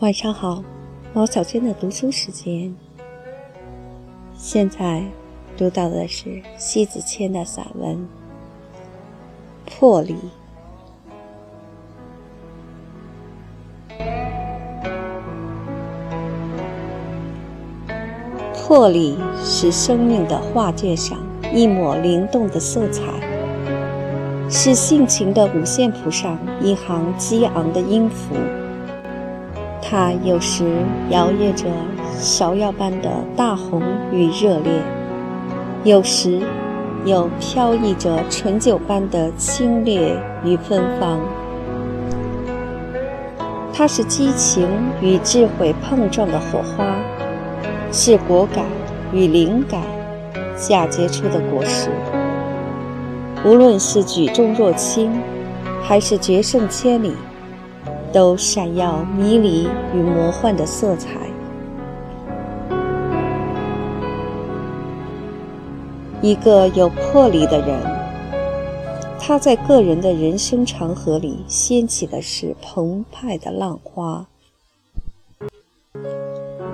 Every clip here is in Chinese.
晚上好，毛小娟的读书时间。现在读到的是西子谦的散文《魄力》。魄力是生命的画卷上一抹灵动的色彩，是性情的五线谱上一行激昂的音符。它有时摇曳着芍药般的大红与热烈，有时又飘逸着醇酒般的清冽与芬芳。它是激情与智慧碰撞的火花，是果敢与灵感嫁接出的果实。无论是举重若轻，还是决胜千里。都闪耀迷离与魔幻的色彩。一个有魄力的人，他在个人的人生长河里掀起的是澎湃的浪花，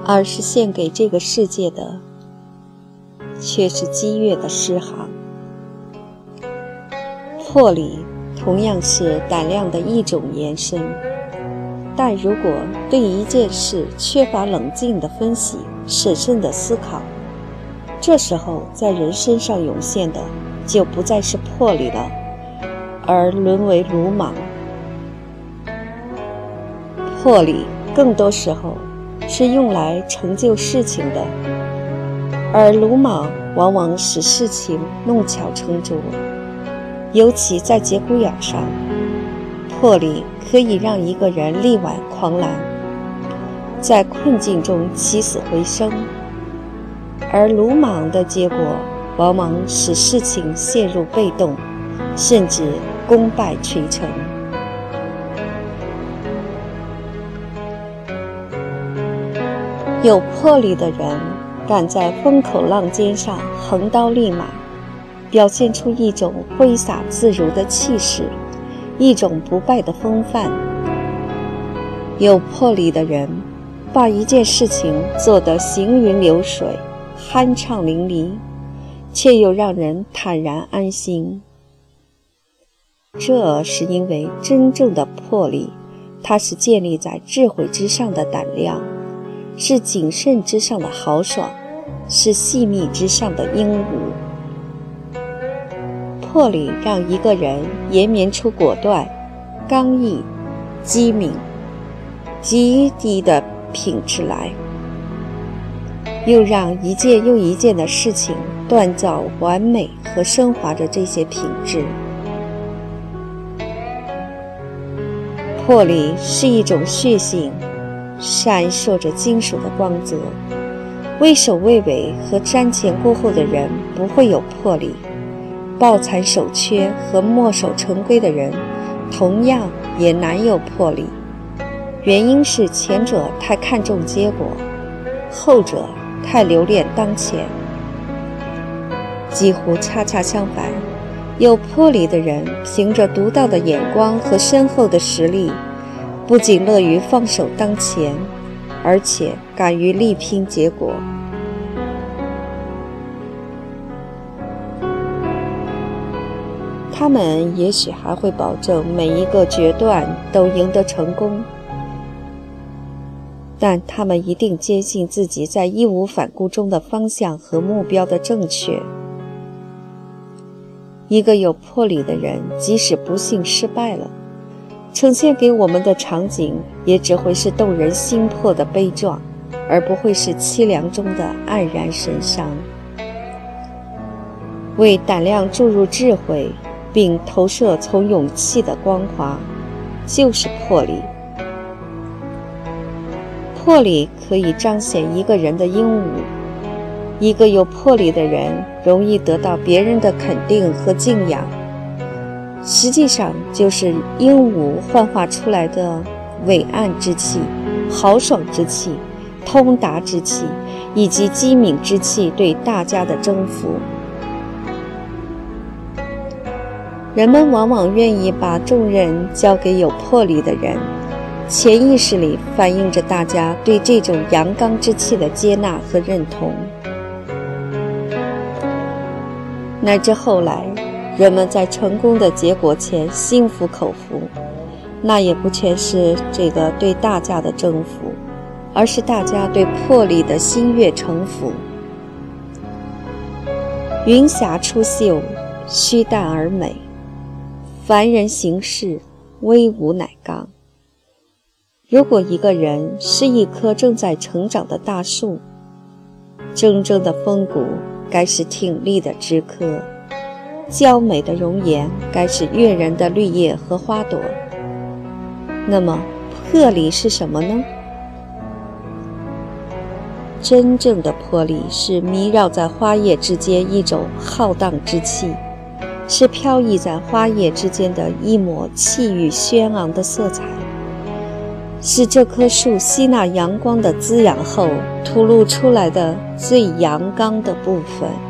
而是献给这个世界的，却是激越的诗行。魄力同样是胆量的一种延伸。但如果对一件事缺乏冷静的分析、审慎的思考，这时候在人身上涌现的就不再是魄力了，而沦为鲁莽。魄力更多时候是用来成就事情的，而鲁莽往往使事情弄巧成拙，尤其在节骨眼上。魄力可以让一个人力挽狂澜，在困境中起死回生，而鲁莽的结果往往使事情陷入被动，甚至功败垂成。有魄力的人，敢在风口浪尖上横刀立马，表现出一种挥洒自如的气势。一种不败的风范。有魄力的人，把一件事情做得行云流水、酣畅淋漓，却又让人坦然安心。这是因为真正的魄力，它是建立在智慧之上的胆量，是谨慎之上的豪爽，是细密之上的英武。魄力让一个人延绵出果断、刚毅、机敏、极低的品质来，又让一件又一件的事情锻造完美和升华着这些品质。魄力是一种血性，闪烁着金属的光泽。畏首畏尾和瞻前顾后的人不会有魄力。抱残守缺和墨守成规的人，同样也难有魄力。原因是前者太看重结果，后者太留恋当前。几乎恰恰相反，有魄力的人，凭着独到的眼光和深厚的实力，不仅乐于放手当前，而且敢于力拼结果。他们也许还会保证每一个决断都赢得成功，但他们一定坚信自己在义无反顾中的方向和目标的正确。一个有魄力的人，即使不幸失败了，呈现给我们的场景也只会是动人心魄的悲壮，而不会是凄凉中的黯然神伤。为胆量注入智慧。并投射从勇气的光华，就是魄力。魄力可以彰显一个人的英武。一个有魄力的人，容易得到别人的肯定和敬仰。实际上，就是英武幻化出来的伟岸之气、豪爽之气、通达之气，以及机敏之气对大家的征服。人们往往愿意把重任交给有魄力的人，潜意识里反映着大家对这种阳刚之气的接纳和认同。乃至后来，人们在成功的结果前心服口服，那也不全是这个对大家的征服，而是大家对魄力的心悦诚服。云霞出岫，虚淡而美；凡人行事，威武乃刚。如果一个人是一棵正在成长的大树，铮铮的风骨该是挺立的枝柯，娇美的容颜该是悦人的绿叶和花朵。那么，魄力是什么呢？真正的魄力是弥绕在花叶之间一种浩荡之气，是飘逸在花叶之间的一抹气宇轩昂的色彩。是这棵树吸纳阳光的滋养后吐露出来的最阳刚的部分。